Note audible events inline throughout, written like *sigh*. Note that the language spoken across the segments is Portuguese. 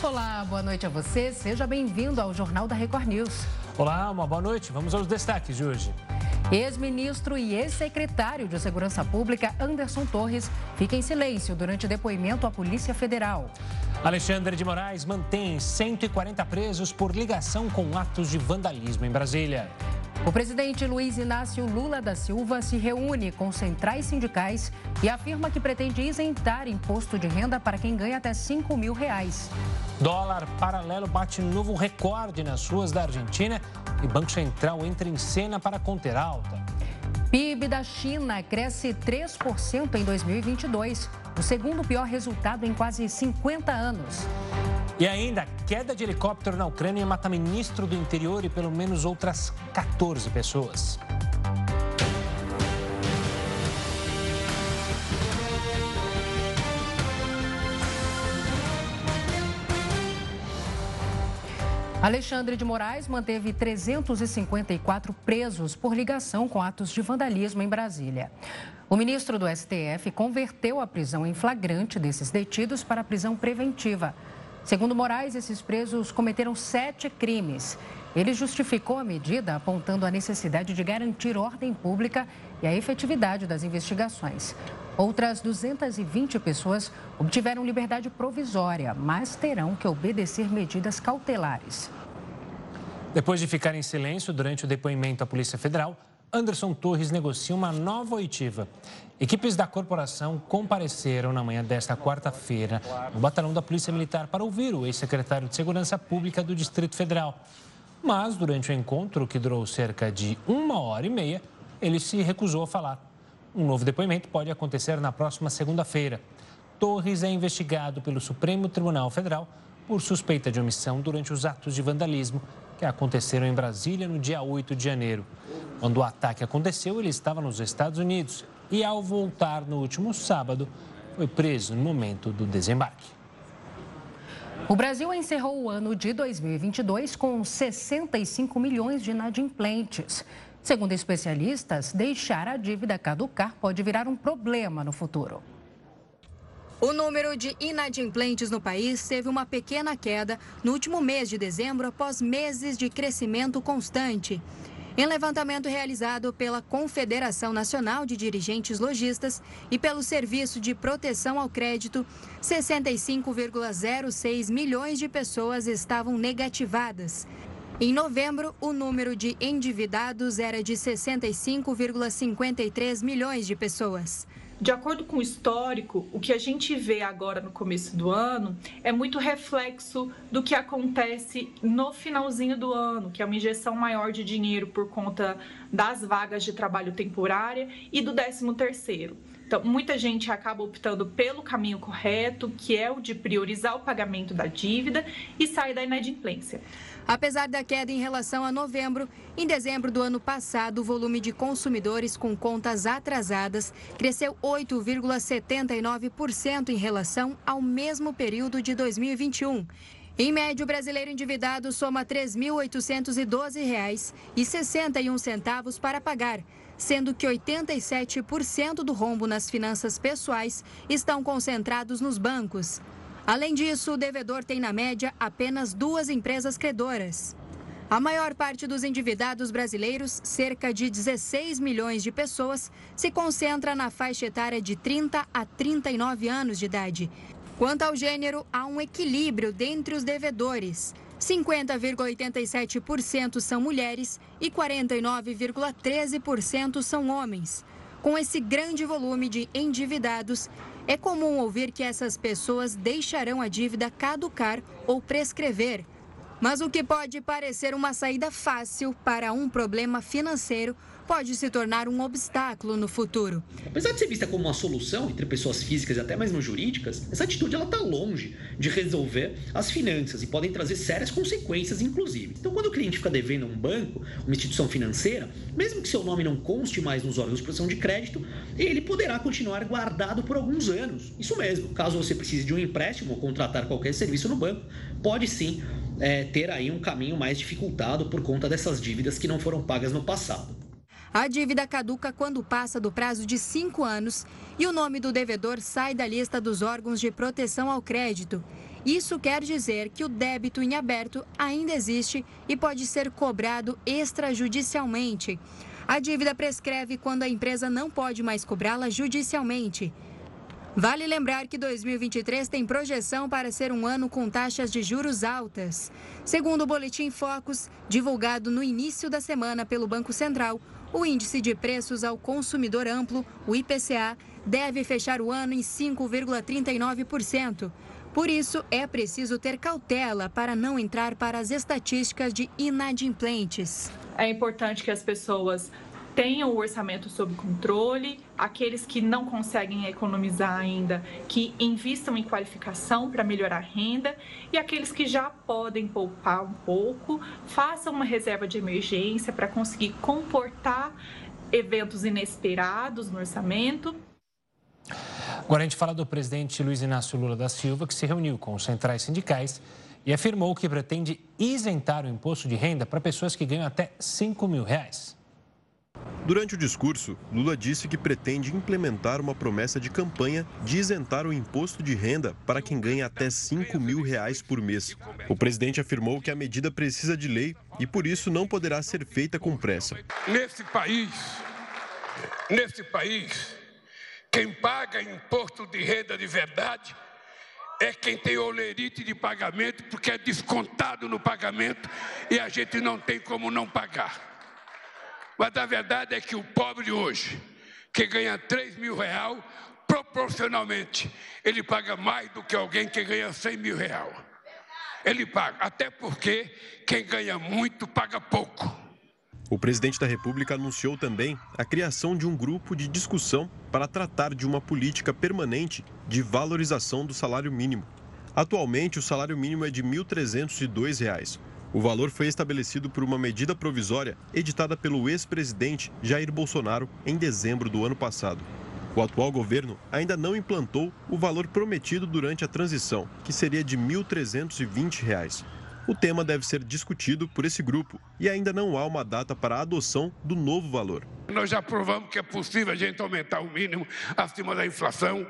Olá, boa noite a você. Seja bem-vindo ao Jornal da Record News. Olá, uma boa noite. Vamos aos destaques de hoje. Ex-ministro e ex-secretário de Segurança Pública Anderson Torres fica em silêncio durante depoimento à Polícia Federal. Alexandre de Moraes mantém 140 presos por ligação com atos de vandalismo em Brasília. O presidente Luiz Inácio Lula da Silva se reúne com centrais sindicais e afirma que pretende isentar imposto de renda para quem ganha até 5 mil reais. Dólar paralelo bate novo recorde nas ruas da Argentina e Banco Central entra em cena para conter alta. PIB da China cresce 3% em 2022, o segundo pior resultado em quase 50 anos. E ainda, queda de helicóptero na Ucrânia mata ministro do interior e pelo menos outras 14 pessoas. Alexandre de Moraes manteve 354 presos por ligação com atos de vandalismo em Brasília. O ministro do STF converteu a prisão em flagrante desses detidos para prisão preventiva. Segundo Moraes, esses presos cometeram sete crimes. Ele justificou a medida apontando a necessidade de garantir ordem pública e a efetividade das investigações. Outras 220 pessoas obtiveram liberdade provisória, mas terão que obedecer medidas cautelares. Depois de ficar em silêncio durante o depoimento à Polícia Federal, Anderson Torres negocia uma nova oitiva. Equipes da corporação compareceram na manhã desta quarta-feira no batalhão da Polícia Militar para ouvir o ex-secretário de Segurança Pública do Distrito Federal. Mas, durante o encontro, que durou cerca de uma hora e meia, ele se recusou a falar. Um novo depoimento pode acontecer na próxima segunda-feira. Torres é investigado pelo Supremo Tribunal Federal por suspeita de omissão durante os atos de vandalismo que aconteceram em Brasília no dia 8 de janeiro. Quando o ataque aconteceu, ele estava nos Estados Unidos e, ao voltar no último sábado, foi preso no momento do desembarque. O Brasil encerrou o ano de 2022 com 65 milhões de inadimplentes. Segundo especialistas, deixar a dívida caducar pode virar um problema no futuro. O número de inadimplentes no país teve uma pequena queda no último mês de dezembro, após meses de crescimento constante. Em levantamento realizado pela Confederação Nacional de Dirigentes Logistas e pelo Serviço de Proteção ao Crédito, 65,06 milhões de pessoas estavam negativadas. Em novembro, o número de endividados era de 65,53 milhões de pessoas. De acordo com o histórico, o que a gente vê agora no começo do ano é muito reflexo do que acontece no finalzinho do ano, que é uma injeção maior de dinheiro por conta das vagas de trabalho temporária e do 13 terceiro. Então, muita gente acaba optando pelo caminho correto, que é o de priorizar o pagamento da dívida e sair da inadimplência. Apesar da queda em relação a novembro, em dezembro do ano passado, o volume de consumidores com contas atrasadas cresceu 8,79% em relação ao mesmo período de 2021. Em média, o brasileiro endividado soma R$ 3.812,61 para pagar, sendo que 87% do rombo nas finanças pessoais estão concentrados nos bancos. Além disso, o devedor tem, na média, apenas duas empresas credoras. A maior parte dos endividados brasileiros, cerca de 16 milhões de pessoas, se concentra na faixa etária de 30 a 39 anos de idade. Quanto ao gênero, há um equilíbrio dentre os devedores. 50,87% são mulheres e 49,13% são homens. Com esse grande volume de endividados, é comum ouvir que essas pessoas deixarão a dívida caducar ou prescrever. Mas o que pode parecer uma saída fácil para um problema financeiro pode se tornar um obstáculo no futuro. Apesar de ser vista como uma solução entre pessoas físicas e até mesmo jurídicas, essa atitude está longe de resolver as finanças e podem trazer sérias consequências, inclusive. Então, quando o cliente fica devendo a um banco, uma instituição financeira, mesmo que seu nome não conste mais nos órgãos de proteção de crédito, ele poderá continuar guardado por alguns anos. Isso mesmo, caso você precise de um empréstimo ou contratar qualquer serviço no banco, pode sim é, ter aí um caminho mais dificultado por conta dessas dívidas que não foram pagas no passado. A dívida caduca quando passa do prazo de cinco anos e o nome do devedor sai da lista dos órgãos de proteção ao crédito. Isso quer dizer que o débito em aberto ainda existe e pode ser cobrado extrajudicialmente. A dívida prescreve quando a empresa não pode mais cobrá-la judicialmente. Vale lembrar que 2023 tem projeção para ser um ano com taxas de juros altas. Segundo o Boletim Focus, divulgado no início da semana pelo Banco Central, o índice de preços ao consumidor amplo, o IPCA, deve fechar o ano em 5,39%. Por isso, é preciso ter cautela para não entrar para as estatísticas de inadimplentes. É importante que as pessoas tenham o orçamento sob controle, aqueles que não conseguem economizar ainda, que invistam em qualificação para melhorar a renda, e aqueles que já podem poupar um pouco, façam uma reserva de emergência para conseguir comportar eventos inesperados no orçamento. Agora a gente fala do presidente Luiz Inácio Lula da Silva, que se reuniu com os centrais sindicais e afirmou que pretende isentar o imposto de renda para pessoas que ganham até 5 mil reais. Durante o discurso, Lula disse que pretende implementar uma promessa de campanha de isentar o imposto de renda para quem ganha até 5 mil reais por mês. O presidente afirmou que a medida precisa de lei e por isso não poderá ser feita com pressa. Nesse país, nesse país, quem paga imposto de renda de verdade é quem tem olerite de pagamento, porque é descontado no pagamento e a gente não tem como não pagar. Mas a verdade é que o pobre hoje, que ganha 3 mil reais, proporcionalmente, ele paga mais do que alguém que ganha 100 mil reais. Ele paga, até porque quem ganha muito paga pouco. O presidente da República anunciou também a criação de um grupo de discussão para tratar de uma política permanente de valorização do salário mínimo. Atualmente, o salário mínimo é de R$ 1.302. O valor foi estabelecido por uma medida provisória editada pelo ex-presidente Jair Bolsonaro em dezembro do ano passado. O atual governo ainda não implantou o valor prometido durante a transição, que seria de R$ 1.320. O tema deve ser discutido por esse grupo e ainda não há uma data para a adoção do novo valor. Nós já provamos que é possível a gente aumentar o mínimo acima da inflação.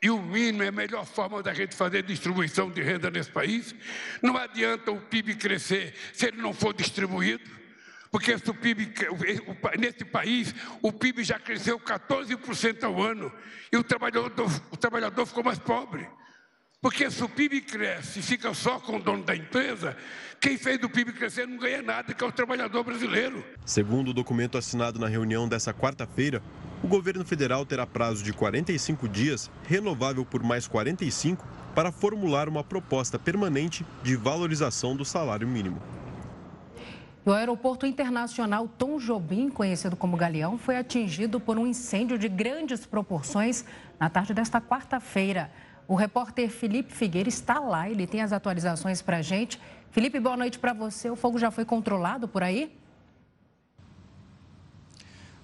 E o mínimo é a melhor forma da gente fazer distribuição de renda nesse país. Não adianta o PIB crescer se ele não for distribuído. Porque o PIB, nesse país, o PIB já cresceu 14% ao ano e o trabalhador, o trabalhador ficou mais pobre. Porque se o PIB cresce e fica só com o dono da empresa, quem fez do PIB crescer não ganha nada, que é o trabalhador brasileiro. Segundo o documento assinado na reunião dessa quarta-feira, o governo federal terá prazo de 45 dias, renovável por mais 45, para formular uma proposta permanente de valorização do salário mínimo. O aeroporto internacional Tom Jobim, conhecido como Galeão, foi atingido por um incêndio de grandes proporções na tarde desta quarta-feira. O repórter Felipe Figueira está lá, ele tem as atualizações para a gente. Felipe, boa noite para você. O fogo já foi controlado por aí?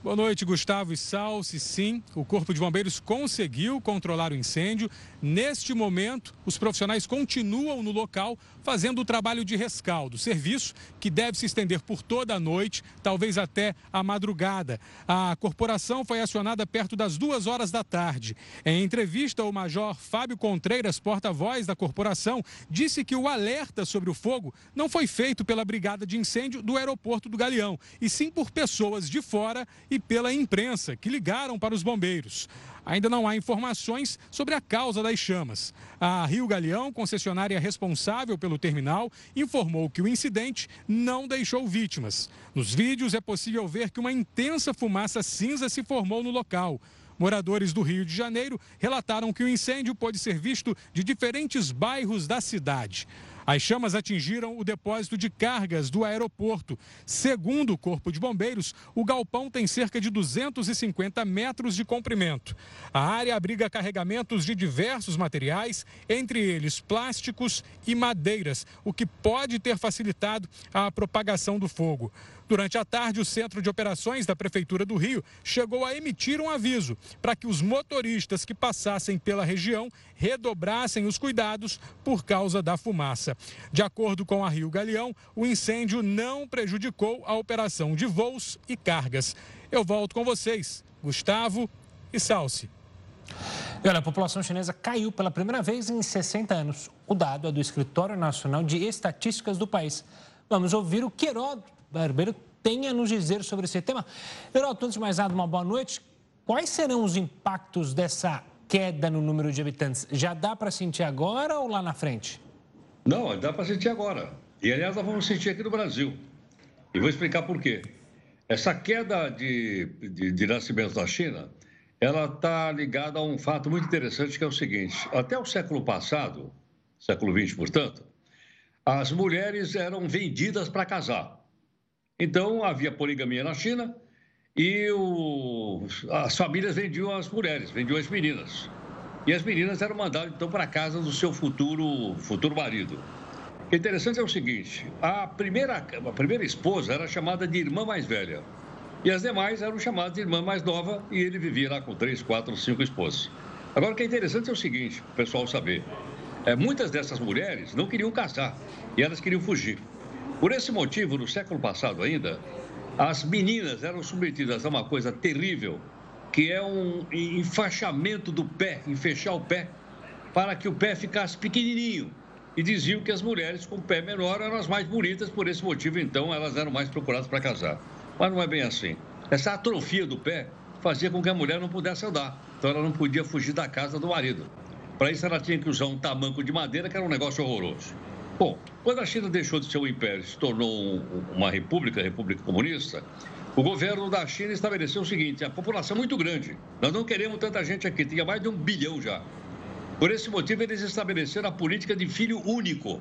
Boa noite, Gustavo e Salsi. Sim, o Corpo de Bombeiros conseguiu controlar o incêndio. Neste momento, os profissionais continuam no local fazendo o trabalho de rescaldo, serviço que deve se estender por toda a noite, talvez até a madrugada. A corporação foi acionada perto das duas horas da tarde. Em entrevista, o Major Fábio Contreiras, porta-voz da corporação, disse que o alerta sobre o fogo não foi feito pela Brigada de Incêndio do aeroporto do Galeão, e sim por pessoas de fora e pela imprensa que ligaram para os bombeiros. Ainda não há informações sobre a causa das chamas. A Rio Galeão, concessionária responsável pelo terminal, informou que o incidente não deixou vítimas. Nos vídeos é possível ver que uma intensa fumaça cinza se formou no local. Moradores do Rio de Janeiro relataram que o incêndio pode ser visto de diferentes bairros da cidade. As chamas atingiram o depósito de cargas do aeroporto. Segundo o Corpo de Bombeiros, o galpão tem cerca de 250 metros de comprimento. A área abriga carregamentos de diversos materiais, entre eles plásticos e madeiras, o que pode ter facilitado a propagação do fogo. Durante a tarde, o Centro de Operações da Prefeitura do Rio chegou a emitir um aviso para que os motoristas que passassem pela região redobrassem os cuidados por causa da fumaça. De acordo com a Rio Galeão, o incêndio não prejudicou a operação de voos e cargas. Eu volto com vocês, Gustavo e Salsi. Olha, a população chinesa caiu pela primeira vez em 60 anos. O dado é do Escritório Nacional de Estatísticas do país. Vamos ouvir o que Heródoto Barbeiro tem a nos dizer sobre esse tema. Heródoto, antes de mais nada, uma boa noite. Quais serão os impactos dessa queda no número de habitantes? Já dá para sentir agora ou lá na frente? Não, dá para sentir agora. E, aliás, nós vamos sentir aqui no Brasil. E vou explicar por quê. Essa queda de, de, de nascimentos na China ela está ligada a um fato muito interessante que é o seguinte: até o século passado, século XX, portanto, as mulheres eram vendidas para casar. Então havia poligamia na China e o, as famílias vendiam as mulheres, vendiam as meninas. E as meninas eram mandadas então para a casa do seu futuro futuro marido. O é interessante é o seguinte: a primeira, a primeira esposa era chamada de irmã mais velha. E as demais eram chamadas de irmã mais nova e ele vivia lá com três, quatro, cinco esposas. Agora, o que é interessante é o seguinte, o pessoal saber. É, muitas dessas mulheres não queriam casar e elas queriam fugir. Por esse motivo, no século passado ainda, as meninas eram submetidas a uma coisa terrível, que é um enfaixamento do pé, enfechar o pé, para que o pé ficasse pequenininho. E diziam que as mulheres com pé menor eram as mais bonitas, por esse motivo, então, elas eram mais procuradas para casar. Mas não é bem assim. Essa atrofia do pé fazia com que a mulher não pudesse andar. Então ela não podia fugir da casa do marido. Para isso ela tinha que usar um tamanco de madeira, que era um negócio horroroso. Bom, quando a China deixou de ser um império e se tornou uma república, República Comunista, o governo da China estabeleceu o seguinte: a população é muito grande, nós não queremos tanta gente aqui, tinha mais de um bilhão já. Por esse motivo, eles estabeleceram a política de filho único.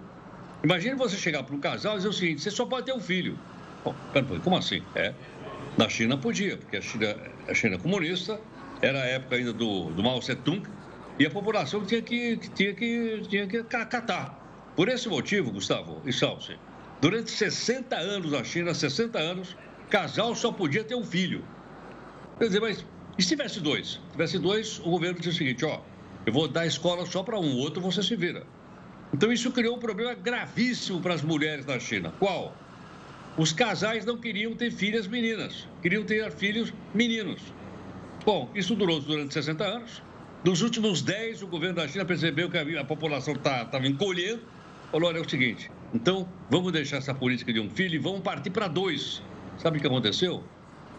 Imagine você chegar para um casal e dizer o seguinte: você só pode ter um filho. Bom, como assim? É. Na China podia, porque a China, a China comunista era a época ainda do, do Mao Tse-tung e a população tinha que, tinha que, tinha que catar. Por esse motivo, Gustavo e Salsi, durante 60 anos na China, 60 anos, casal só podia ter um filho. Quer dizer, mas e se tivesse dois? Se tivesse dois, o governo dizia o seguinte, ó, eu vou dar escola só para um, outro você se vira. Então isso criou um problema gravíssimo para as mulheres na China. Qual? Os casais não queriam ter filhas meninas, queriam ter filhos meninos. Bom, isso durou durante 60 anos. Nos últimos 10, o governo da China percebeu que a, população estava tá, encolhendo. Falou: olha, é o seguinte, então vamos deixar essa política de um filho e vamos partir para dois. Sabe o que aconteceu?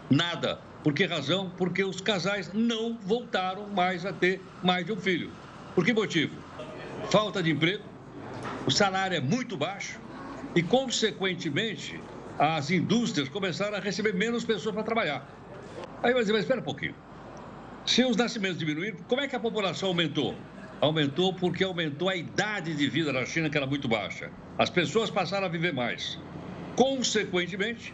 Nada. Por que razão? Porque os casais não voltaram mais a ter mais de um filho. Por que motivo? Falta de emprego, o salário é muito baixo e, consequentemente, as indústrias começaram a receber menos pessoas para trabalhar. Aí vai dizer, mas espera um pouquinho. Se os nascimentos diminuíram, como é que a população aumentou? Aumentou porque aumentou a idade de vida na China, que era muito baixa. As pessoas passaram a viver mais. Consequentemente,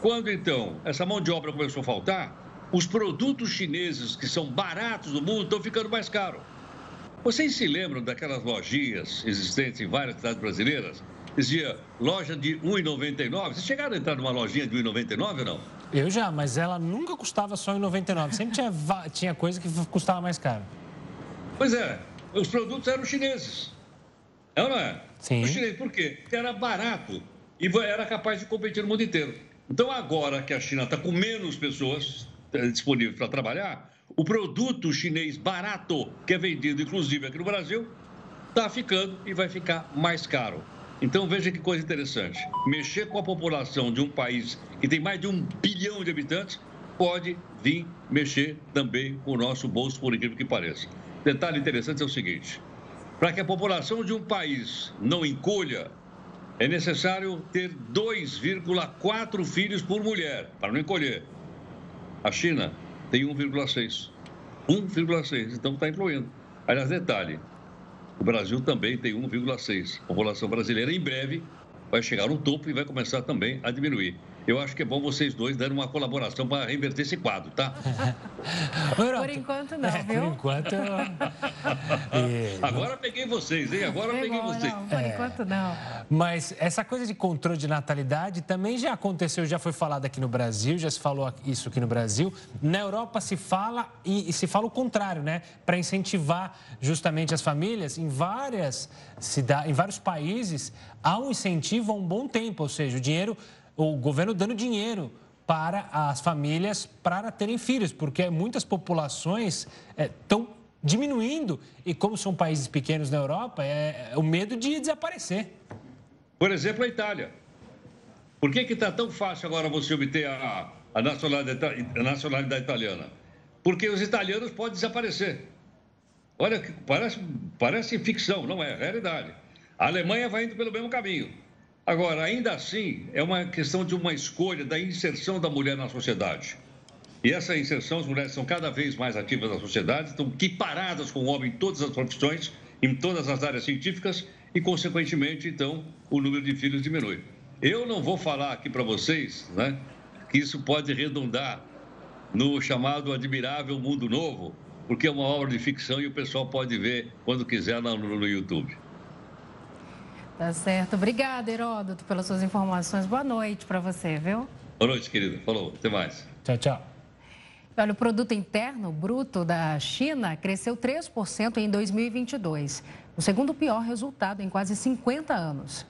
quando então essa mão de obra começou a faltar, os produtos chineses que são baratos no mundo estão ficando mais caros. Vocês se lembram daquelas lojinhas existentes em várias cidades brasileiras dizia loja de R$ 1,99. Vocês chegaram a entrar numa lojinha de R$ 1,99 ou não? Eu já, mas ela nunca custava só R$ 1,99. Sempre tinha, tinha coisa que custava mais caro. Pois é, os produtos eram chineses. É ou não é? Sim. Os chineses, por quê? Porque era barato e era capaz de competir no mundo inteiro. Então, agora que a China está com menos pessoas eh, disponíveis para trabalhar, o produto chinês barato, que é vendido inclusive aqui no Brasil, está ficando e vai ficar mais caro. Então veja que coisa interessante. Mexer com a população de um país que tem mais de um bilhão de habitantes pode vir mexer também com o nosso bolso, por incrível que pareça. Detalhe interessante é o seguinte: para que a população de um país não encolha, é necessário ter 2,4 filhos por mulher, para não encolher. A China tem 1,6. 1,6, então está incluindo. Aliás, detalhe: o Brasil também tem 1,6. A população brasileira, em breve, vai chegar no topo e vai começar também a diminuir. Eu acho que é bom vocês dois darem uma colaboração para reverter esse quadro, tá? *laughs* por enquanto não, é, viu? Por enquanto. e... *laughs* *laughs* Agora peguei vocês, hein? Agora Pegou, peguei vocês. Não, por é. enquanto não. Mas essa coisa de controle de natalidade também já aconteceu, já foi falado aqui no Brasil, já se falou isso aqui no Brasil. Na Europa se fala e, e se fala o contrário, né? Para incentivar justamente as famílias em várias cidades, em vários países, há um incentivo há um bom tempo, ou seja, o dinheiro o governo dando dinheiro para as famílias para terem filhos, porque muitas populações estão diminuindo. E como são países pequenos na Europa, é, é o medo de desaparecer. Por exemplo, a Itália. Por que está tão fácil agora você obter a, a, nacionalidade, a nacionalidade italiana? Porque os italianos podem desaparecer. Olha, parece, parece ficção, não é, é realidade. A Alemanha vai indo pelo mesmo caminho. Agora, ainda assim, é uma questão de uma escolha da inserção da mulher na sociedade. E essa inserção, as mulheres são cada vez mais ativas na sociedade, estão equiparadas com o homem em todas as profissões, em todas as áreas científicas, e, consequentemente, então, o número de filhos diminui. Eu não vou falar aqui para vocês né, que isso pode redundar no chamado Admirável Mundo Novo, porque é uma obra de ficção e o pessoal pode ver quando quiser no, no YouTube. Tá certo. Obrigada, Heródoto, pelas suas informações. Boa noite para você, viu? Boa noite, querido. Falou. Até mais. Tchau, tchau. Olha, o produto interno bruto da China cresceu 3% em 2022, o segundo pior resultado em quase 50 anos.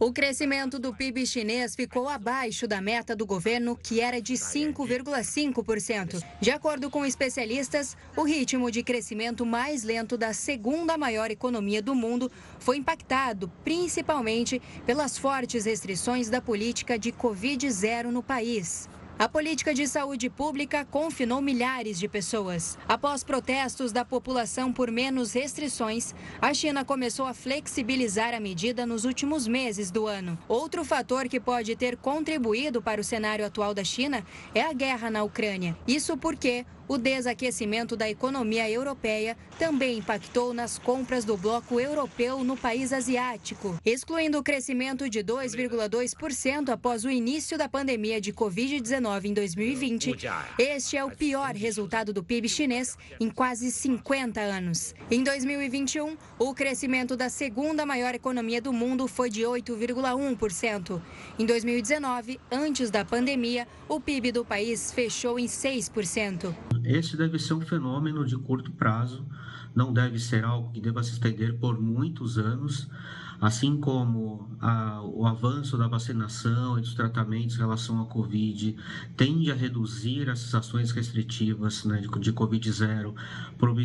O crescimento do PIB chinês ficou abaixo da meta do governo, que era de 5,5%. De acordo com especialistas, o ritmo de crescimento mais lento da segunda maior economia do mundo foi impactado principalmente pelas fortes restrições da política de Covid-0 no país. A política de saúde pública confinou milhares de pessoas. Após protestos da população por menos restrições, a China começou a flexibilizar a medida nos últimos meses do ano. Outro fator que pode ter contribuído para o cenário atual da China é a guerra na Ucrânia. Isso porque o desaquecimento da economia europeia também impactou nas compras do bloco europeu no país asiático, excluindo o crescimento de 2,2% após o início da pandemia de Covid-19 em 2020. Este é o pior resultado do PIB chinês em quase 50 anos. Em 2021, o crescimento da segunda maior economia do mundo foi de 8,1%. Em 2019, antes da pandemia, o PIB do país fechou em 6%. Esse deve ser um fenômeno de curto prazo, não deve ser algo que deva se estender por muitos anos assim como a, o avanço da vacinação e dos tratamentos em relação à Covid tende a reduzir essas ações restritivas né, de, de Covid-0,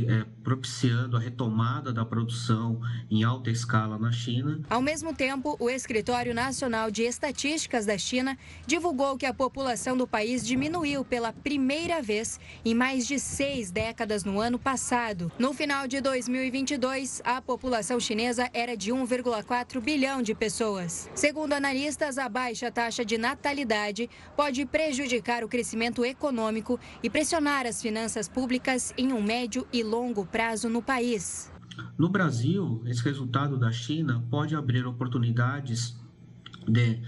é, propiciando a retomada da produção em alta escala na China. Ao mesmo tempo, o Escritório Nacional de Estatísticas da China divulgou que a população do país diminuiu pela primeira vez em mais de seis décadas no ano passado. No final de 2022, a população chinesa era de 1,4 1,4 bilhão de pessoas. Segundo analistas, a baixa taxa de natalidade pode prejudicar o crescimento econômico e pressionar as finanças públicas em um médio e longo prazo no país. No Brasil, esse resultado da China pode abrir oportunidades de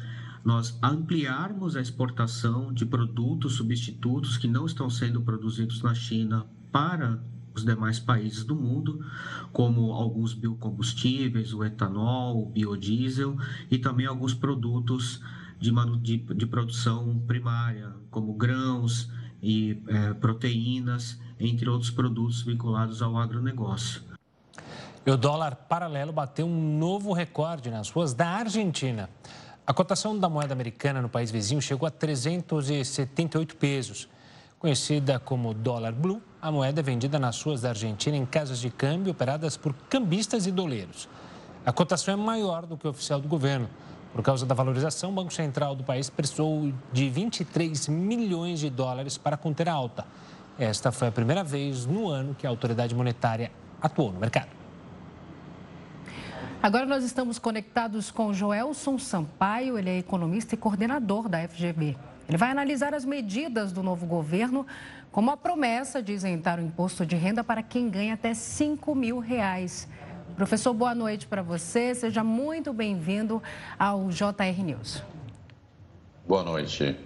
nós ampliarmos a exportação de produtos substitutos que não estão sendo produzidos na China para os demais países do mundo, como alguns biocombustíveis, o etanol, o biodiesel e também alguns produtos de, de, de produção primária, como grãos e é, proteínas, entre outros produtos vinculados ao agronegócio. E o dólar paralelo bateu um novo recorde nas ruas da Argentina. A cotação da moeda americana no país vizinho chegou a 378 pesos. Conhecida como dólar blue, a moeda é vendida nas ruas da Argentina em casas de câmbio operadas por cambistas e doleiros. A cotação é maior do que o oficial do governo. Por causa da valorização, o Banco Central do país precisou de 23 milhões de dólares para conter a alta. Esta foi a primeira vez no ano que a autoridade monetária atuou no mercado. Agora nós estamos conectados com Joelson Sampaio, ele é economista e coordenador da FGV. Ele vai analisar as medidas do novo governo, como a promessa de isentar o imposto de renda para quem ganha até 5 mil reais. Professor, boa noite para você. Seja muito bem-vindo ao JR News. Boa noite.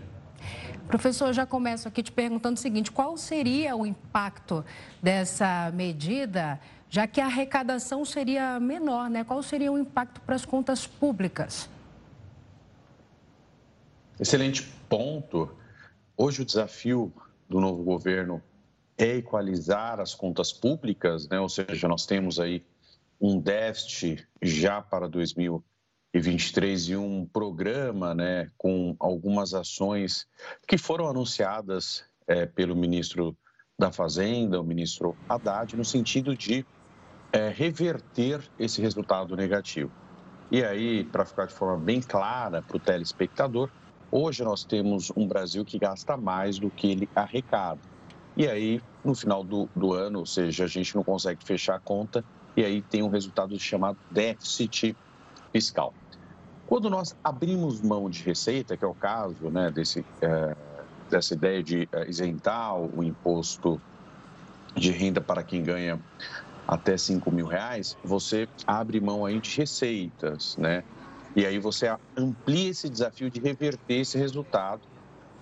Professor, eu já começo aqui te perguntando o seguinte: qual seria o impacto dessa medida, já que a arrecadação seria menor, né? Qual seria o impacto para as contas públicas? Excelente ponto. Hoje o desafio do novo governo é equalizar as contas públicas, né? ou seja, nós temos aí um déficit já para 2023 e um programa né, com algumas ações que foram anunciadas é, pelo ministro da Fazenda, o ministro Haddad, no sentido de é, reverter esse resultado negativo. E aí, para ficar de forma bem clara para o telespectador, hoje nós temos um Brasil que gasta mais do que ele arrecada. E aí, no final do, do ano, ou seja, a gente não consegue fechar a conta e aí tem um resultado chamado déficit fiscal. Quando nós abrimos mão de receita, que é o caso né, desse, é, dessa ideia de é, isentar o imposto de renda para quem ganha até 5 mil reais, você abre mão aí de receitas, né? E aí você amplia esse desafio de reverter esse resultado,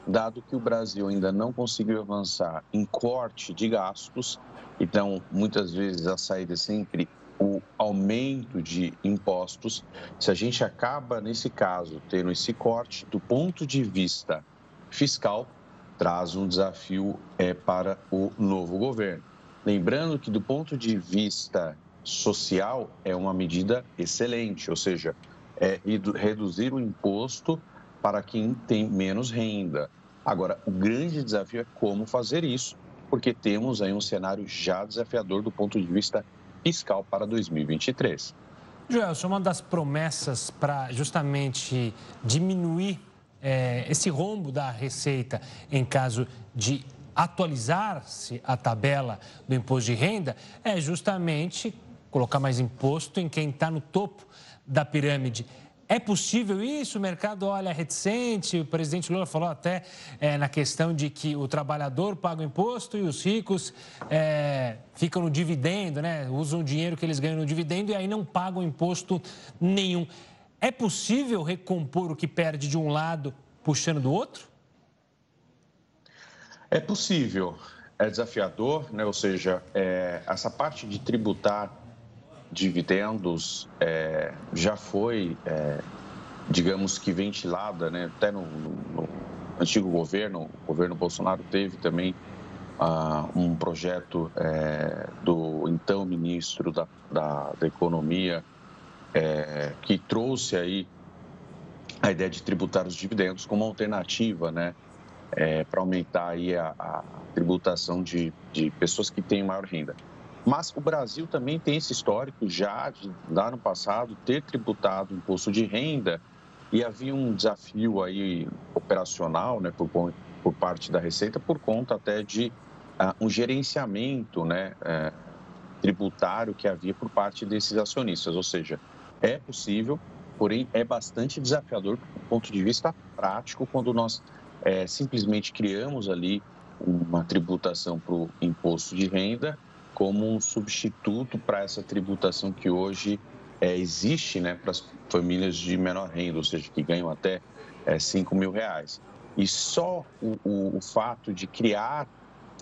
dado que o Brasil ainda não conseguiu avançar em corte de gastos, então muitas vezes a saída é sempre o aumento de impostos. Se a gente acaba, nesse caso, tendo esse corte, do ponto de vista fiscal, traz um desafio é, para o novo governo. Lembrando que, do ponto de vista social, é uma medida excelente, ou seja, é reduzir o imposto para quem tem menos renda. Agora, o grande desafio é como fazer isso, porque temos aí um cenário já desafiador do ponto de vista fiscal para 2023. Joelson, uma das promessas para justamente diminuir é, esse rombo da receita em caso de atualizar-se a tabela do imposto de renda é justamente colocar mais imposto em quem está no topo da pirâmide. É possível isso? O mercado olha reticente. O presidente Lula falou até é, na questão de que o trabalhador paga o imposto e os ricos é, ficam no dividendo, né? usam o dinheiro que eles ganham no dividendo e aí não pagam imposto nenhum. É possível recompor o que perde de um lado puxando do outro? É possível, é desafiador, né? ou seja, é, essa parte de tributar dividendos é, já foi, é, digamos que ventilada, né? até no, no, antigo governo, o governo Bolsonaro teve também ah, um projeto é, do então ministro da, da, da Economia é, que trouxe aí a ideia de tributar os dividendos como alternativa, né? é, para aumentar aí a, a tributação de, de pessoas que têm maior renda. Mas o Brasil também tem esse histórico já de, lá no passado, ter tributado o imposto de renda e havia um desafio aí operacional, né, por, por parte da Receita, por conta até de uh, um gerenciamento, né, uh, tributário que havia por parte desses acionistas. Ou seja, é possível, porém é bastante desafiador do ponto de vista prático quando nós é, simplesmente criamos ali uma tributação para o imposto de renda como um substituto para essa tributação que hoje é, existe né, para as famílias de menor renda, ou seja, que ganham até é, 5 mil reais. E só o, o, o fato de criar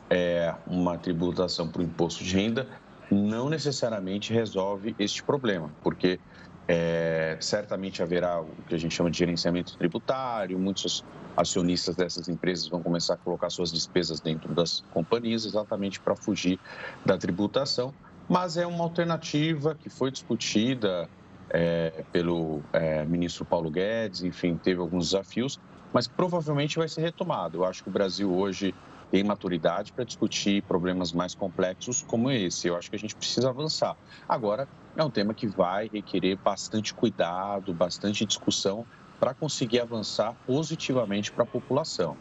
é, uma tributação para o imposto de renda não necessariamente resolve este problema, porque é, certamente haverá o que a gente chama de gerenciamento tributário, muitos acionistas dessas empresas vão começar a colocar suas despesas dentro das companhias, exatamente para fugir da tributação. Mas é uma alternativa que foi discutida é, pelo é, ministro Paulo Guedes, enfim, teve alguns desafios, mas provavelmente vai ser retomado. Eu acho que o Brasil hoje tem maturidade para discutir problemas mais complexos como esse. Eu acho que a gente precisa avançar. Agora, é um tema que vai requerer bastante cuidado, bastante discussão para conseguir avançar positivamente para a população.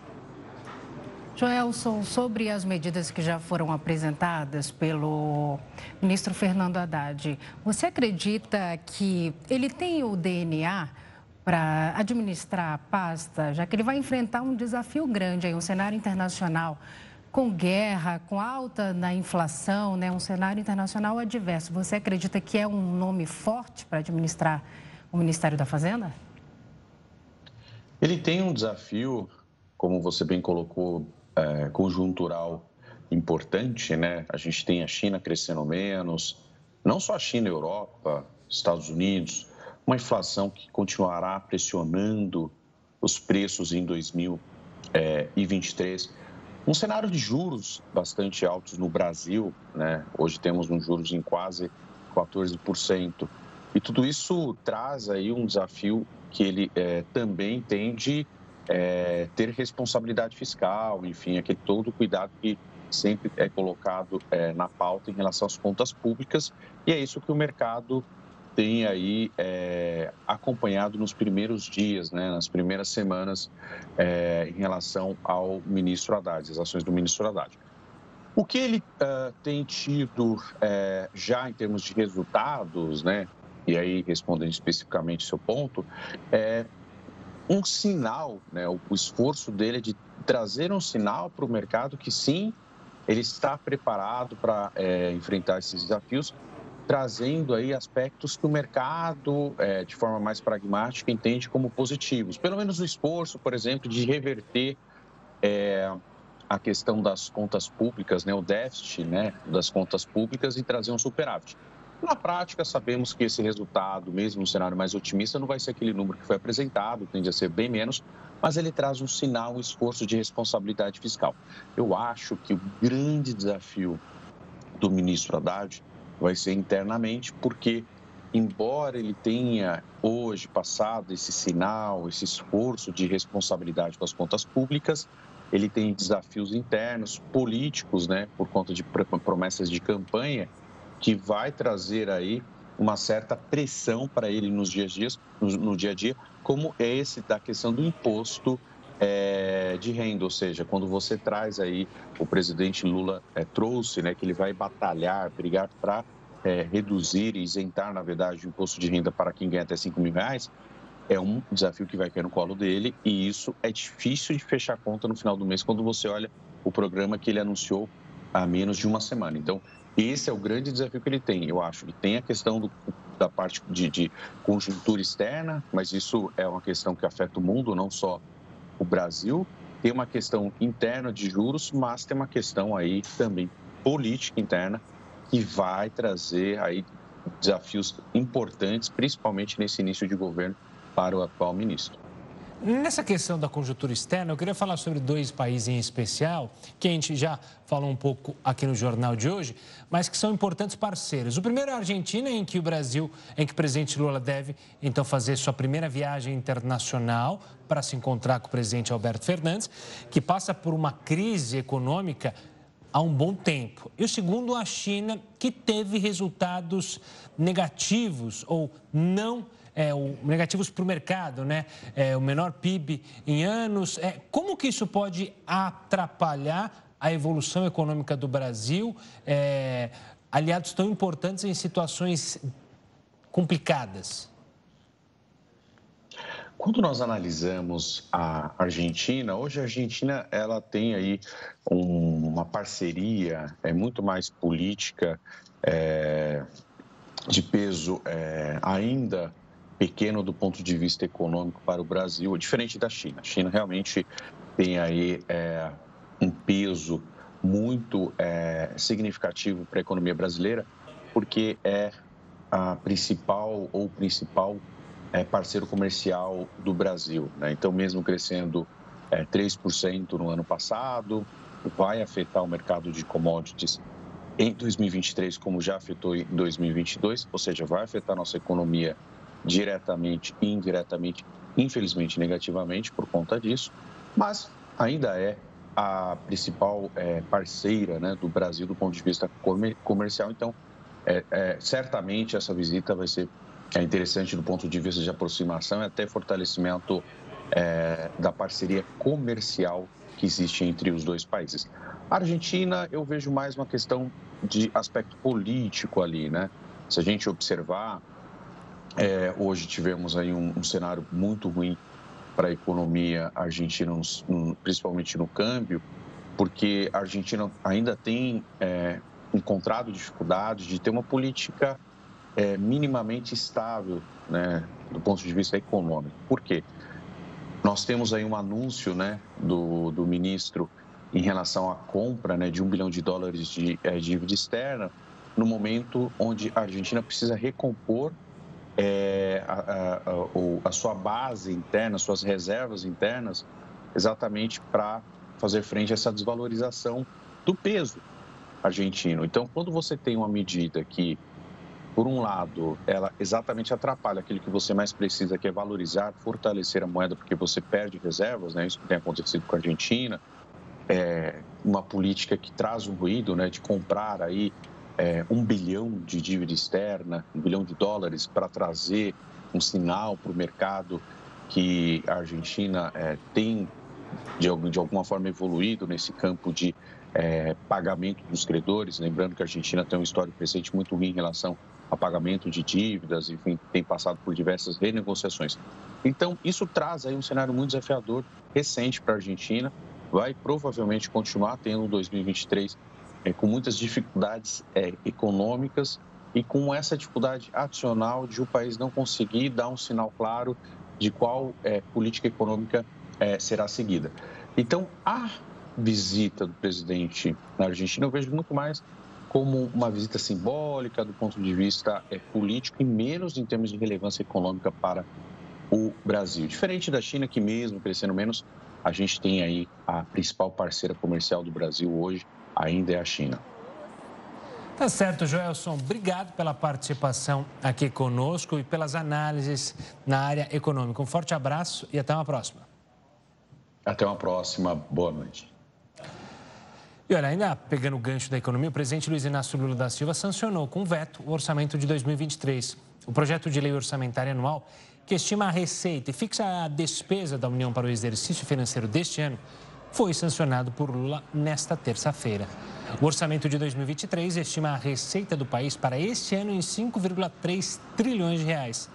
Joelson, sobre as medidas que já foram apresentadas pelo ministro Fernando Haddad, você acredita que ele tem o DNA para administrar a pasta, já que ele vai enfrentar um desafio grande aí, um cenário internacional com guerra, com alta na inflação, né, um cenário internacional adverso. Você acredita que é um nome forte para administrar o Ministério da Fazenda? Ele tem um desafio, como você bem colocou, é, conjuntural importante, né? A gente tem a China crescendo menos, não só a China, a Europa, Estados Unidos, uma inflação que continuará pressionando os preços em 2023. Um cenário de juros bastante altos no Brasil, né? Hoje temos um juros em quase 14%. E tudo isso traz aí um desafio que ele é, também tem de é, ter responsabilidade fiscal, enfim, aquele todo cuidado que sempre é colocado é, na pauta em relação às contas públicas e é isso que o mercado tem aí é, acompanhado nos primeiros dias, né, nas primeiras semanas, é, em relação ao ministro Haddad, as ações do ministro Haddad. O que ele uh, tem tido é, já em termos de resultados, né, e aí respondendo especificamente seu ponto, é um sinal, né, o, o esforço dele é de trazer um sinal para o mercado que sim, ele está preparado para é, enfrentar esses desafios, trazendo aí aspectos que o mercado, é, de forma mais pragmática, entende como positivos. Pelo menos o esforço, por exemplo, de reverter é, a questão das contas públicas, né, o déficit né, das contas públicas e trazer um superávit. Na prática, sabemos que esse resultado, mesmo no cenário mais otimista, não vai ser aquele número que foi apresentado, tende a ser bem menos, mas ele traz um sinal, um esforço de responsabilidade fiscal. Eu acho que o grande desafio do ministro Haddad vai ser internamente, porque, embora ele tenha hoje passado esse sinal, esse esforço de responsabilidade com as contas públicas, ele tem desafios internos, políticos, né, por conta de promessas de campanha, que vai trazer aí uma certa pressão para ele nos dias dias, no, no, dia a dia, como é esse da questão do imposto é, de renda, ou seja, quando você traz aí, o presidente Lula é, trouxe, né, que ele vai batalhar, brigar para é, reduzir e isentar, na verdade, o imposto de renda para quem ganha até 5 mil reais, é um desafio que vai cair no colo dele e isso é difícil de fechar conta no final do mês quando você olha o programa que ele anunciou há menos de uma semana. Então, esse é o grande desafio que ele tem. Eu acho que tem a questão do, da parte de, de conjuntura externa, mas isso é uma questão que afeta o mundo, não só o Brasil. Tem uma questão interna de juros, mas tem uma questão aí também política interna que vai trazer aí desafios importantes, principalmente nesse início de governo para o atual ministro. Nessa questão da conjuntura externa, eu queria falar sobre dois países em especial, que a gente já falou um pouco aqui no jornal de hoje, mas que são importantes parceiros. O primeiro é a Argentina, em que o Brasil, em que o presidente Lula deve então fazer sua primeira viagem internacional para se encontrar com o presidente Alberto Fernandes, que passa por uma crise econômica há um bom tempo. E o segundo, a China, que teve resultados negativos ou não negativos é, o, negativos para o mercado, né? É, o menor PIB em anos. É, como que isso pode atrapalhar a evolução econômica do Brasil? É, aliados tão importantes em situações complicadas. Quando nós analisamos a Argentina, hoje a Argentina ela tem aí um, uma parceria é muito mais política é, de peso é, ainda pequeno do ponto de vista econômico para o Brasil, diferente da China. A China realmente tem aí é, um peso muito é, significativo para a economia brasileira, porque é a principal ou principal é, parceiro comercial do Brasil. Né? Então, mesmo crescendo é, 3% no ano passado, vai afetar o mercado de commodities em 2023, como já afetou em 2022, ou seja, vai afetar nossa economia diretamente e indiretamente, infelizmente negativamente por conta disso, mas ainda é a principal é, parceira né, do Brasil do ponto de vista comercial. Então, é, é, certamente essa visita vai ser é interessante do ponto de vista de aproximação e até fortalecimento é, da parceria comercial que existe entre os dois países. A Argentina, eu vejo mais uma questão de aspecto político ali, né? Se a gente observar, é, hoje tivemos aí um, um, cenário muito ruim para a economia argentina, principalmente no câmbio, porque a Argentina ainda tem é, encontrado dificuldades de ter uma política é, minimamente estável né, do ponto de vista econômico. Por quê? Nós temos aí um anúncio né, do, do ministro em relação à compra né, de um bilhão de dólares de é, dívida externa, no momento onde a Argentina precisa recompor é, a, a, a, sua base interna, suas reservas internas, exatamente para fazer frente a essa desvalorização do peso argentino. Então, quando você tem uma medida que, por um lado, ela exatamente atrapalha aquilo que você mais precisa, que é valorizar, fortalecer a moeda, porque você perde reservas, né? isso que tem acontecido com a Argentina, é, uma política que traz um ruído, né, de comprar aí é, um bilhão de dívida externa, um bilhão de dólares para trazer um sinal para o mercado que a Argentina é, tem de, de, alguma forma evoluído nesse campo de é, pagamento dos credores. Lembrando que a Argentina tem um histórico recente muito ruim em relação a pagamento de dívidas, enfim, tem passado por diversas renegociações. Então, isso traz aí um cenário muito desafiador recente para a Argentina, vai provavelmente continuar tendo 2023 é, com muitas dificuldades é, econômicas e com essa dificuldade adicional de o país não conseguir dar um sinal claro de qual é, política econômica é, será seguida. Então, a visita do presidente na Argentina eu vejo muito mais como uma visita simbólica do ponto de vista é, político e menos em termos de relevância econômica para o Brasil. Diferente da China, que mesmo crescendo menos, a gente tem aí a principal parceira comercial do Brasil hoje, ainda é a China. Tá certo, Joelson. Obrigado pela participação aqui conosco e pelas análises na área econômica. Um forte abraço e até uma próxima. Até uma próxima. Boa noite. E olha, ainda pegando o gancho da economia, o presidente Luiz Inácio Lula da Silva sancionou com veto o orçamento de 2023. O projeto de lei orçamentária anual, que estima a receita e fixa a despesa da União para o exercício financeiro deste ano, foi sancionado por Lula nesta terça-feira. O orçamento de 2023 estima a receita do país para este ano em 5,3 trilhões de reais.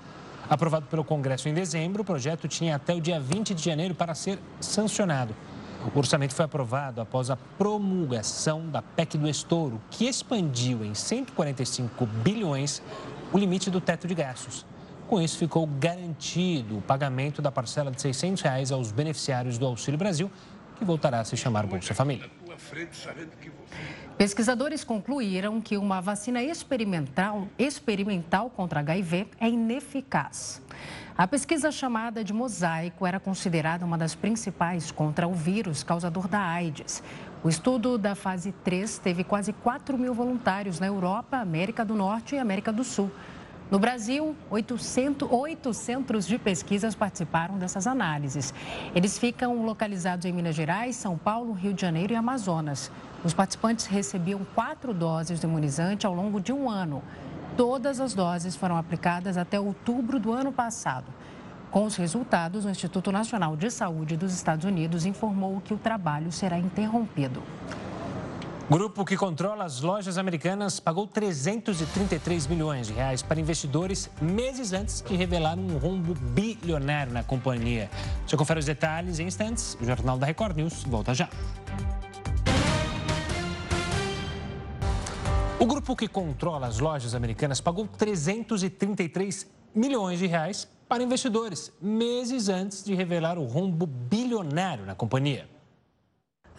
Aprovado pelo Congresso em dezembro, o projeto tinha até o dia 20 de janeiro para ser sancionado. O orçamento foi aprovado após a promulgação da PEC do Estouro, que expandiu em 145 bilhões o limite do teto de gastos. Com isso, ficou garantido o pagamento da parcela de 600 reais aos beneficiários do Auxílio Brasil que voltará a se chamar Bolsa Família. Pesquisadores concluíram que uma vacina experimental, experimental contra HIV é ineficaz. A pesquisa chamada de Mosaico era considerada uma das principais contra o vírus causador da AIDS. O estudo da fase 3 teve quase 4 mil voluntários na Europa, América do Norte e América do Sul. No Brasil, 800, oito centros de pesquisas participaram dessas análises. Eles ficam localizados em Minas Gerais, São Paulo, Rio de Janeiro e Amazonas. Os participantes recebiam quatro doses do imunizante ao longo de um ano. Todas as doses foram aplicadas até outubro do ano passado. Com os resultados, o Instituto Nacional de Saúde dos Estados Unidos informou que o trabalho será interrompido. Grupo que controla as lojas americanas pagou 333 milhões de reais para investidores meses antes de revelar um rombo bilionário na companhia. Você confere os detalhes em instantes. O Jornal da Record News volta já. O grupo que controla as lojas americanas pagou 333 milhões de reais para investidores meses antes de revelar o rombo bilionário na companhia.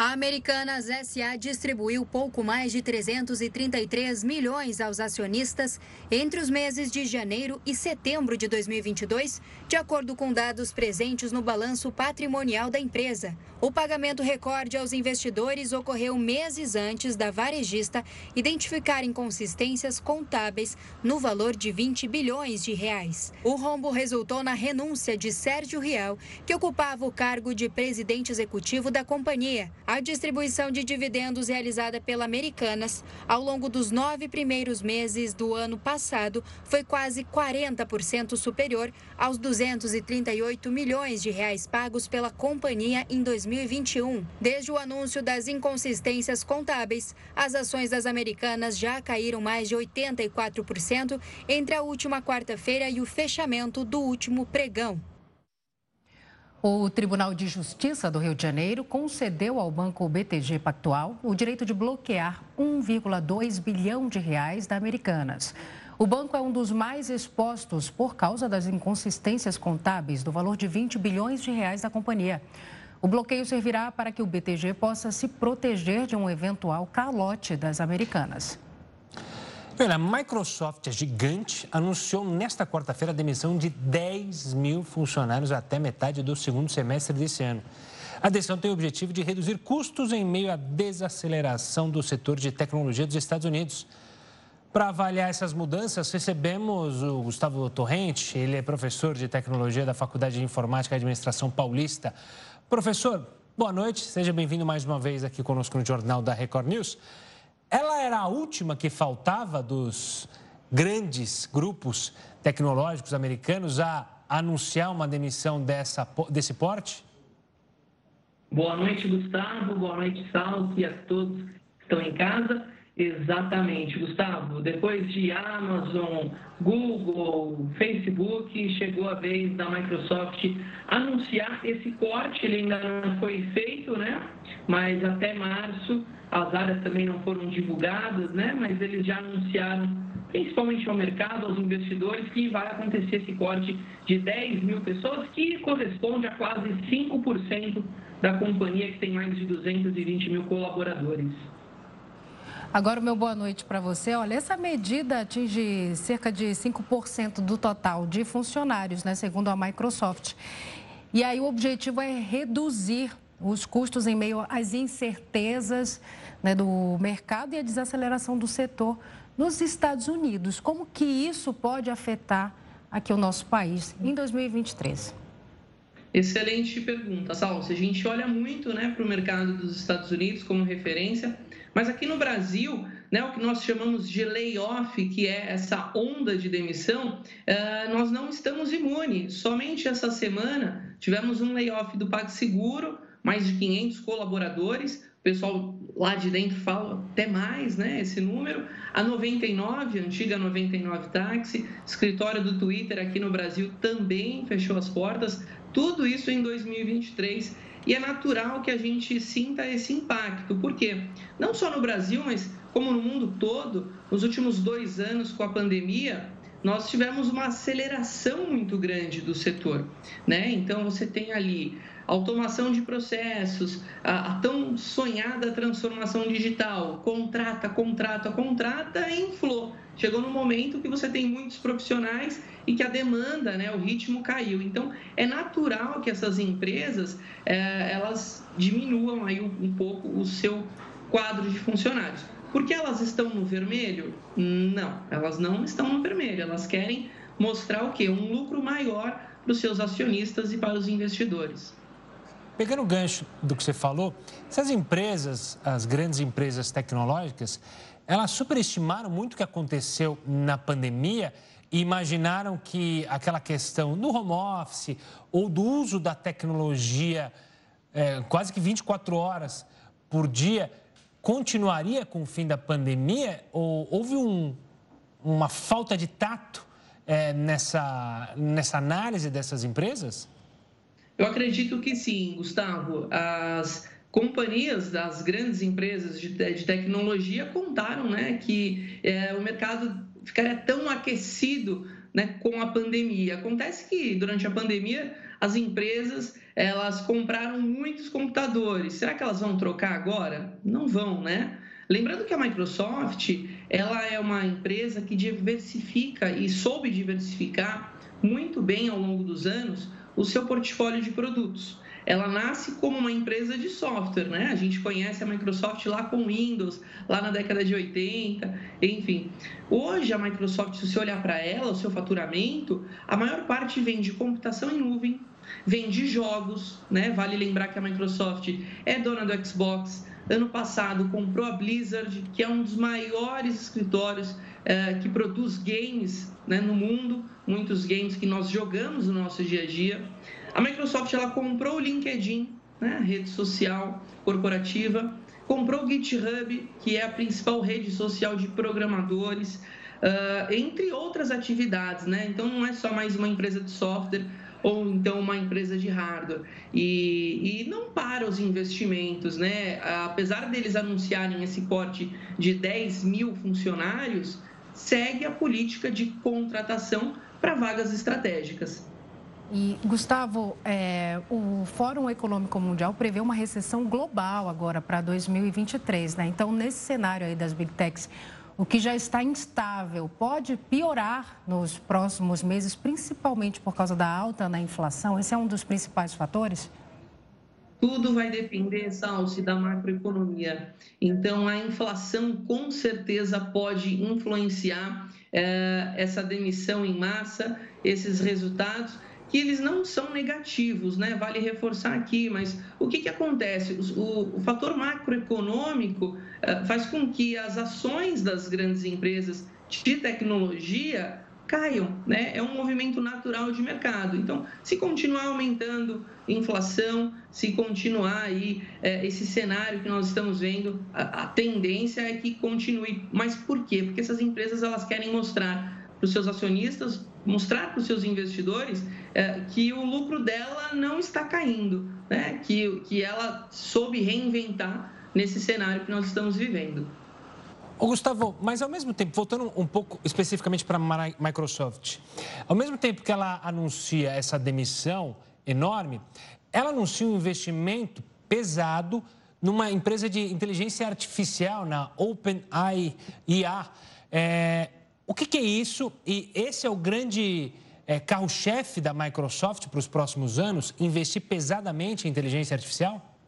A Americanas SA distribuiu pouco mais de 333 milhões aos acionistas entre os meses de janeiro e setembro de 2022, de acordo com dados presentes no balanço patrimonial da empresa. O pagamento recorde aos investidores ocorreu meses antes da varejista identificar inconsistências contábeis no valor de 20 bilhões de reais. O rombo resultou na renúncia de Sérgio Rial, que ocupava o cargo de presidente executivo da companhia. A distribuição de dividendos realizada pela Americanas ao longo dos nove primeiros meses do ano passado foi quase 40% superior aos 238 milhões de reais pagos pela companhia em 2021. Desde o anúncio das inconsistências contábeis, as ações das Americanas já caíram mais de 84% entre a última quarta-feira e o fechamento do último pregão. O Tribunal de Justiça do Rio de Janeiro concedeu ao banco BTG Pactual o direito de bloquear 1,2 bilhão de reais da Americanas. O banco é um dos mais expostos por causa das inconsistências contábeis do valor de 20 bilhões de reais da companhia. O bloqueio servirá para que o BTG possa se proteger de um eventual calote das americanas. Olha, a Microsoft, a gigante, anunciou nesta quarta-feira a demissão de 10 mil funcionários até metade do segundo semestre desse ano. A decisão tem o objetivo de reduzir custos em meio à desaceleração do setor de tecnologia dos Estados Unidos. Para avaliar essas mudanças, recebemos o Gustavo Torrente, ele é professor de tecnologia da Faculdade de Informática e Administração Paulista. Professor, boa noite, seja bem-vindo mais uma vez aqui conosco no Jornal da Record News. Ela era a última que faltava dos grandes grupos tecnológicos americanos a anunciar uma demissão dessa, desse porte? Boa noite, Gustavo. Boa noite, Salto e a todos que estão em casa. Exatamente, Gustavo. Depois de Amazon, Google, Facebook, chegou a vez da Microsoft anunciar esse corte. Ele ainda não foi feito, né? Mas até março as áreas também não foram divulgadas, né? Mas eles já anunciaram, principalmente ao mercado, aos investidores, que vai acontecer esse corte de 10 mil pessoas, que corresponde a quase 5% da companhia que tem mais de 220 mil colaboradores. Agora, o meu boa noite para você. Olha, essa medida atinge cerca de 5% do total de funcionários, né, segundo a Microsoft. E aí o objetivo é reduzir os custos em meio às incertezas né, do mercado e a desaceleração do setor nos Estados Unidos. Como que isso pode afetar aqui o nosso país em 2023? Excelente pergunta, Sal. Se a gente olha muito né, para o mercado dos Estados Unidos como referência, mas aqui no Brasil, né, o que nós chamamos de layoff, que é essa onda de demissão, uh, nós não estamos imunes. Somente essa semana tivemos um layoff do PagSeguro, mais de 500 colaboradores. O pessoal lá de dentro fala até mais, né, esse número. A 99, a antiga 99 Táxi, escritório do Twitter aqui no Brasil também fechou as portas. Tudo isso em 2023 e é natural que a gente sinta esse impacto. Por quê? Não só no Brasil, mas como no mundo todo, nos últimos dois anos com a pandemia, nós tivemos uma aceleração muito grande do setor. Né? Então, você tem ali automação de processos, a, a, tão sonhada transformação digital, contrata, contrata, contrata inflou. Chegou no momento que você tem muitos profissionais e que a demanda, né, o ritmo caiu. Então, é natural que essas empresas é, elas diminuam aí um, pouco o seu quadro de funcionários. Porque elas estão no vermelho? Não, elas não estão no vermelho. Elas querem mostrar o quê? Um lucro maior para os seus acionistas e para os investidores. Pegando o gancho do que você falou, essas empresas, as grandes empresas tecnológicas, elas superestimaram muito o que aconteceu na pandemia e imaginaram que aquela questão do home office ou do uso da tecnologia é, quase que 24 horas por dia continuaria com o fim da pandemia? Ou houve um, uma falta de tato é, nessa, nessa análise dessas empresas? Eu acredito que sim, Gustavo. As companhias das grandes empresas de, de tecnologia contaram né, que é, o mercado ficaria tão aquecido né, com a pandemia. Acontece que durante a pandemia as empresas elas compraram muitos computadores. Será que elas vão trocar agora? Não vão, né? Lembrando que a Microsoft ela é uma empresa que diversifica e soube diversificar muito bem ao longo dos anos o seu portfólio de produtos. Ela nasce como uma empresa de software, né? A gente conhece a Microsoft lá com Windows, lá na década de 80, enfim. Hoje a Microsoft, se você olhar para ela, o seu faturamento, a maior parte vem de computação em nuvem, vem de jogos, né? Vale lembrar que a Microsoft é dona do Xbox. Ano passado comprou a Blizzard, que é um dos maiores escritórios é, que produz games né, no mundo, muitos games que nós jogamos no nosso dia a dia. A Microsoft ela comprou o LinkedIn, né, rede social corporativa, comprou o GitHub, que é a principal rede social de programadores, uh, entre outras atividades. Né? Então, não é só mais uma empresa de software ou então uma empresa de hardware. E, e não para os investimentos, né? Apesar deles anunciarem esse corte de 10 mil funcionários, segue a política de contratação para vagas estratégicas. E, Gustavo, é, o Fórum Econômico Mundial prevê uma recessão global agora para 2023, né? Então, nesse cenário aí das Big Techs, o que já está instável pode piorar nos próximos meses, principalmente por causa da alta na inflação? Esse é um dos principais fatores? Tudo vai depender, Salsi, da macroeconomia. Então, a inflação com certeza pode influenciar é, essa demissão em massa, esses resultados que eles não são negativos, né? Vale reforçar aqui, mas o que, que acontece? O, o fator macroeconômico uh, faz com que as ações das grandes empresas de tecnologia caiam, né? É um movimento natural de mercado. Então, se continuar aumentando inflação, se continuar aí é, esse cenário que nós estamos vendo, a, a, tendência é que continue. Mas por quê? Porque essas empresas elas querem mostrar para os seus acionistas, mostrar para os seus investidores é, que o lucro dela não está caindo, né? Que que ela soube reinventar nesse cenário que nós estamos vivendo. Ô, Gustavo, mas ao mesmo tempo, voltando um pouco especificamente para a Microsoft, ao mesmo tempo que ela anuncia essa demissão enorme, ela anuncia um investimento pesado numa empresa de inteligência artificial, na OpenAI. É, o que, que, é isso? E esse é o grande é, carro-chefe da Microsoft para os próximos anos, investir pesadamente em inteligência artificial?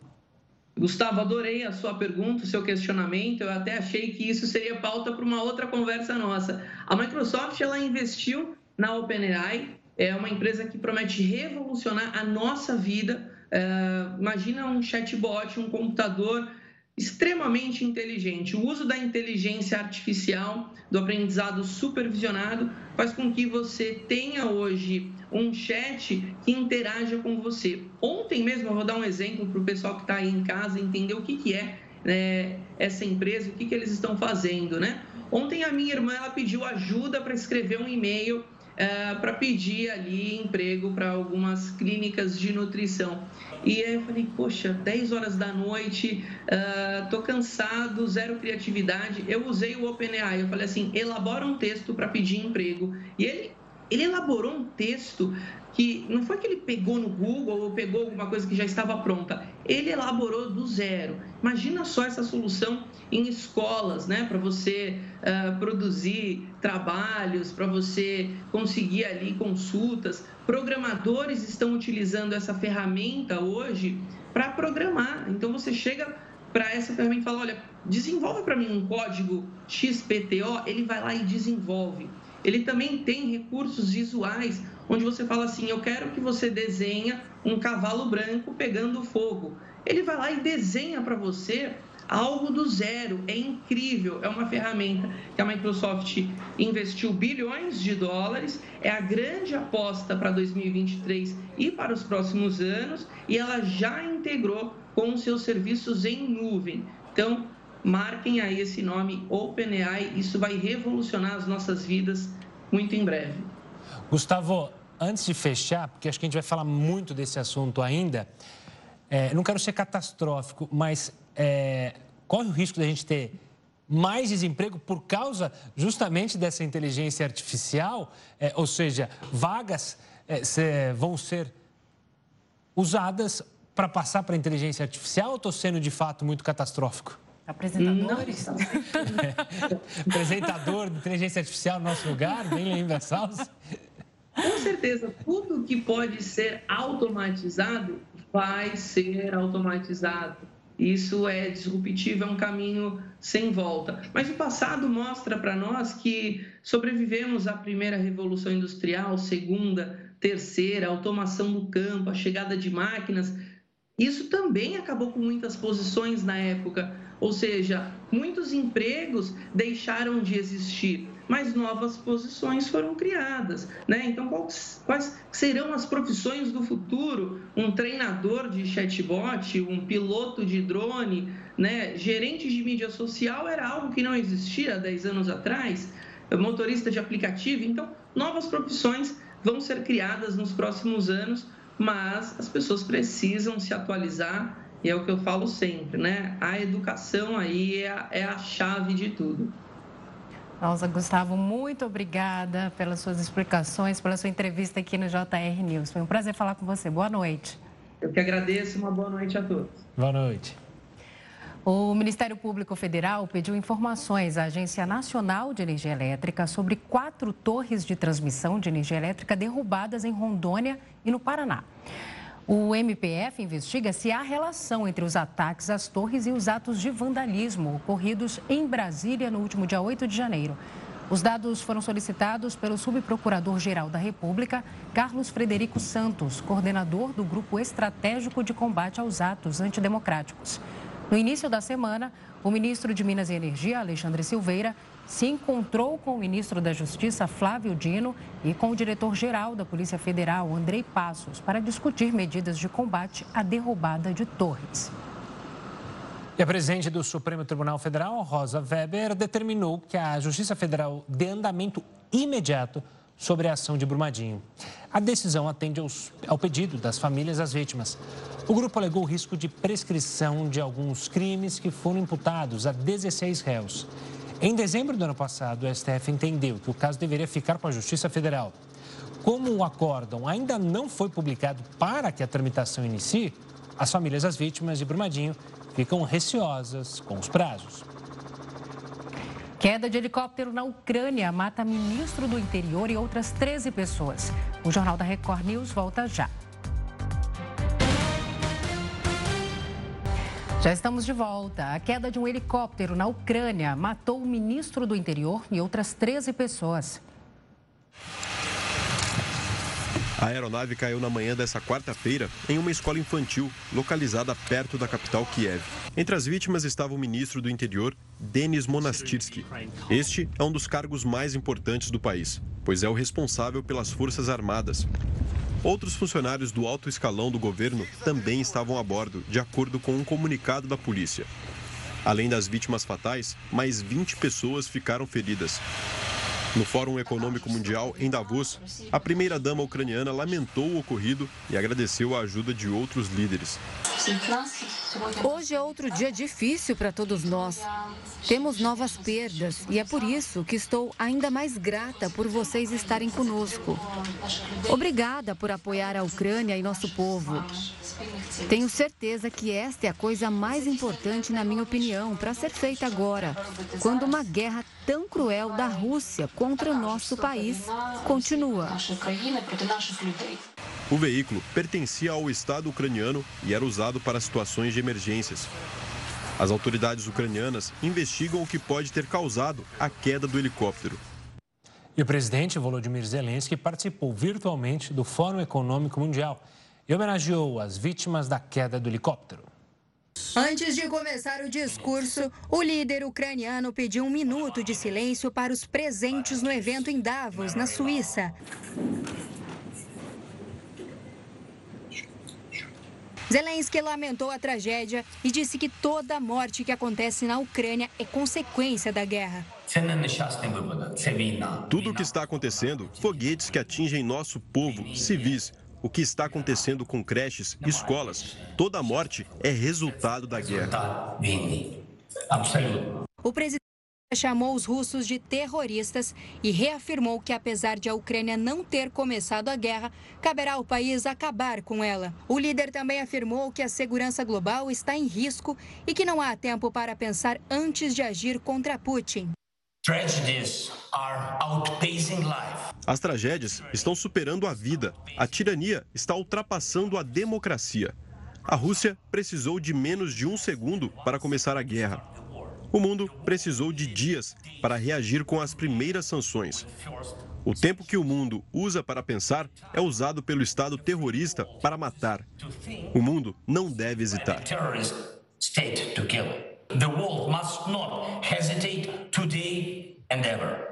Gustavo, adorei a sua pergunta, o seu questionamento. Eu até achei que isso seria pauta para uma outra conversa nossa. A Microsoft ela investiu na OpenAI, é uma empresa que promete revolucionar a nossa vida. É, imagina um chatbot, um computador extremamente inteligente. O uso da inteligência artificial, do aprendizado supervisionado, faz com que você tenha hoje um chat que interaja com você. Ontem mesmo, eu vou dar um exemplo para o pessoal que está aí em casa entender o que, que é né, essa empresa, o que, que eles estão fazendo, né? Ontem a minha irmã ela pediu ajuda para escrever um e-mail é, para pedir ali emprego para algumas clínicas de nutrição. E aí eu falei, poxa, 10 horas da noite, uh, tô cansado, zero criatividade. Eu usei o OpenAI, eu falei assim, elabora um texto para pedir emprego. E ele, ele elaborou um texto que não foi que ele pegou no Google ou pegou alguma coisa que já estava pronta, ele elaborou do zero. Imagina só essa solução em escolas, né, para você uh, produzir trabalhos, para você conseguir ali consultas. Programadores estão utilizando essa ferramenta hoje para programar. Então você chega para essa ferramenta e fala, olha, desenvolve para mim um código XPTO, ele vai lá e desenvolve. Ele também tem recursos visuais onde você fala assim: eu quero que você desenha um cavalo branco pegando fogo. Ele vai lá e desenha para você algo do zero. É incrível, é uma ferramenta que a Microsoft investiu bilhões de dólares, é a grande aposta para 2023 e para os próximos anos, e ela já integrou com seus serviços em nuvem. Então, marquem aí esse nome OpenAI, isso vai revolucionar as nossas vidas muito em breve. Gustavo, antes de fechar, porque acho que a gente vai falar muito desse assunto ainda, é, não quero ser catastrófico, mas é, corre o risco da gente ter mais desemprego por causa justamente dessa inteligência artificial, é, ou seja, vagas é, se, vão ser usadas para passar para a inteligência artificial ou estou sendo de fato muito catastrófico? Apresentadores? *laughs* Apresentador de inteligência artificial no nosso lugar, bem lembra, Salsa? Com certeza, tudo que pode ser automatizado vai ser automatizado. Isso é disruptivo, é um caminho sem volta. Mas o passado mostra para nós que sobrevivemos à primeira revolução industrial, segunda, terceira, automação do campo, a chegada de máquinas. Isso também acabou com muitas posições na época, ou seja, muitos empregos deixaram de existir mas novas posições foram criadas. Né? Então, quais, serão as profissões do futuro? Um treinador de chatbot, um piloto de drone, né? gerente de mídia social era algo que não existia há 10 anos atrás, motorista de aplicativo. Então, novas profissões vão ser criadas nos próximos anos, mas as pessoas precisam se atualizar e é o que eu falo sempre, né? A educação aí é a, é a chave de tudo. Nossa, Gustavo, muito obrigada pelas suas explicações, pela sua entrevista aqui no JR News. Foi um prazer falar com você. Boa noite. Eu que agradeço. Uma boa noite a todos. Boa noite. O Ministério Público Federal pediu informações à Agência Nacional de Energia Elétrica sobre quatro torres de transmissão de energia elétrica derrubadas em Rondônia e no Paraná. O MPF investiga se há relação entre os ataques às torres e os atos de vandalismo ocorridos em Brasília no último dia 8 de janeiro. Os dados foram solicitados pelo subprocurador-geral da República, Carlos Frederico Santos, coordenador do Grupo Estratégico de Combate aos Atos Antidemocráticos. No início da semana, o ministro de Minas e Energia, Alexandre Silveira, se encontrou com o ministro da Justiça, Flávio Dino, e com o diretor-geral da Polícia Federal, Andrei Passos, para discutir medidas de combate à derrubada de torres. E a presidente do Supremo Tribunal Federal, Rosa Weber, determinou que a Justiça Federal dê andamento imediato sobre a ação de Brumadinho. A decisão atende aos, ao pedido das famílias das vítimas. O grupo alegou o risco de prescrição de alguns crimes que foram imputados a 16 réus. Em dezembro do ano passado, o STF entendeu que o caso deveria ficar com a Justiça Federal. Como o acórdão ainda não foi publicado para que a tramitação inicie, as famílias das vítimas de Brumadinho ficam receosas com os prazos. Queda de helicóptero na Ucrânia mata ministro do interior e outras 13 pessoas. O Jornal da Record News volta já. Já estamos de volta. A queda de um helicóptero na Ucrânia matou o ministro do interior e outras 13 pessoas. A aeronave caiu na manhã dessa quarta-feira em uma escola infantil localizada perto da capital Kiev. Entre as vítimas estava o ministro do Interior, Denis Monastirsky. Este é um dos cargos mais importantes do país, pois é o responsável pelas Forças Armadas. Outros funcionários do alto escalão do governo também estavam a bordo, de acordo com um comunicado da polícia. Além das vítimas fatais, mais 20 pessoas ficaram feridas. No Fórum Econômico Mundial, em Davos, a primeira-dama ucraniana lamentou o ocorrido e agradeceu a ajuda de outros líderes. Hoje é outro dia difícil para todos nós. Temos novas perdas e é por isso que estou ainda mais grata por vocês estarem conosco. Obrigada por apoiar a Ucrânia e nosso povo. Tenho certeza que esta é a coisa mais importante, na minha opinião, para ser feita agora, quando uma guerra tão cruel da Rússia contra o nosso país continua. O veículo pertencia ao Estado ucraniano e era usado para situações de emergências. As autoridades ucranianas investigam o que pode ter causado a queda do helicóptero. E o presidente Volodymyr Zelensky participou virtualmente do Fórum Econômico Mundial e homenageou as vítimas da queda do helicóptero. Antes de começar o discurso, o líder ucraniano pediu um minuto de silêncio para os presentes no evento em Davos, na Suíça. Zelensky lamentou a tragédia e disse que toda a morte que acontece na Ucrânia é consequência da guerra. Tudo o que está acontecendo, foguetes que atingem nosso povo, civis, o que está acontecendo com creches, escolas, toda a morte é resultado da guerra. O presidente chamou os russos de terroristas e reafirmou que, apesar de a Ucrânia não ter começado a guerra, caberá ao país acabar com ela. O líder também afirmou que a segurança global está em risco e que não há tempo para pensar antes de agir contra Putin. As tragédias estão superando a vida. A tirania está ultrapassando a democracia. A Rússia precisou de menos de um segundo para começar a guerra. O mundo precisou de dias para reagir com as primeiras sanções. O tempo que o mundo usa para pensar é usado pelo Estado terrorista para matar. O mundo não deve hesitar. The world must not hesitate today and ever.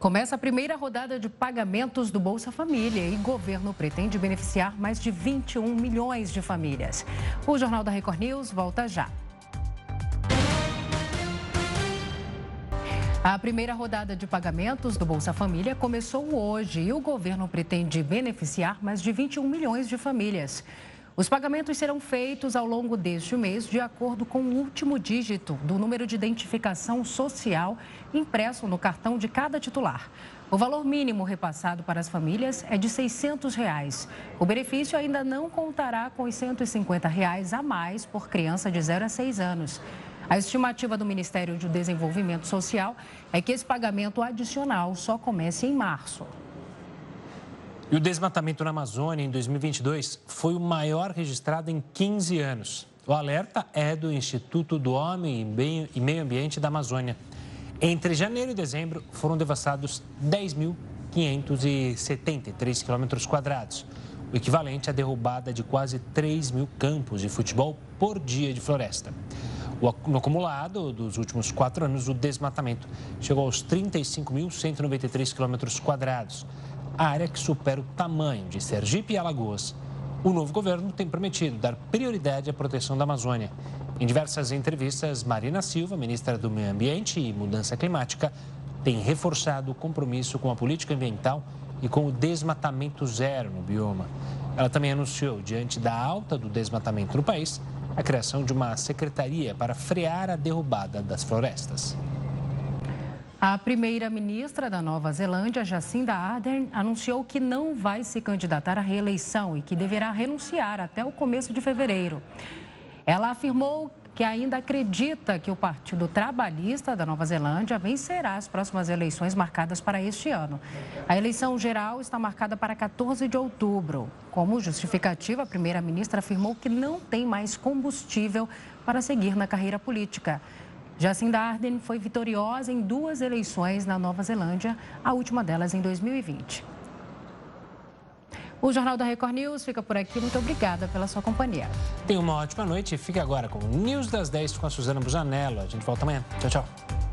Começa a primeira rodada de pagamentos do Bolsa Família e governo pretende beneficiar mais de 21 milhões de famílias. O Jornal da Record News volta já. A primeira rodada de pagamentos do Bolsa Família começou hoje e o governo pretende beneficiar mais de 21 milhões de famílias. Os pagamentos serão feitos ao longo deste mês de acordo com o último dígito do número de identificação social impresso no cartão de cada titular. O valor mínimo repassado para as famílias é de 600 reais. O benefício ainda não contará com os 150 reais a mais por criança de 0 a 6 anos. A estimativa do Ministério do Desenvolvimento Social é que esse pagamento adicional só comece em março. E o desmatamento na Amazônia em 2022 foi o maior registrado em 15 anos. O alerta é do Instituto do Homem e Meio Ambiente da Amazônia. Entre janeiro e dezembro, foram devastados 10.573 quilômetros quadrados, o equivalente à derrubada de quase 3 mil campos de futebol por dia de floresta. No acumulado dos últimos quatro anos, o desmatamento chegou aos 35.193 quilômetros quadrados, área que supera o tamanho de Sergipe e Alagoas. O novo governo tem prometido dar prioridade à proteção da Amazônia. Em diversas entrevistas, Marina Silva, ministra do Meio Ambiente e Mudança Climática, tem reforçado o compromisso com a política ambiental e com o desmatamento zero no bioma. Ela também anunciou, diante da alta do desmatamento no país, a criação de uma secretaria para frear a derrubada das florestas. A primeira-ministra da Nova Zelândia, Jacinda Ardern, anunciou que não vai se candidatar à reeleição e que deverá renunciar até o começo de fevereiro. Ela afirmou que ainda acredita que o Partido Trabalhista da Nova Zelândia vencerá as próximas eleições marcadas para este ano. A eleição geral está marcada para 14 de outubro. Como justificativa, a primeira-ministra afirmou que não tem mais combustível para seguir na carreira política. Jacinda Ardern foi vitoriosa em duas eleições na Nova Zelândia, a última delas em 2020. O Jornal da Record News fica por aqui. Muito obrigada pela sua companhia. Tenha uma ótima noite e fique agora com o News das 10 com a Suzana Busanello. A gente volta amanhã. Tchau, tchau.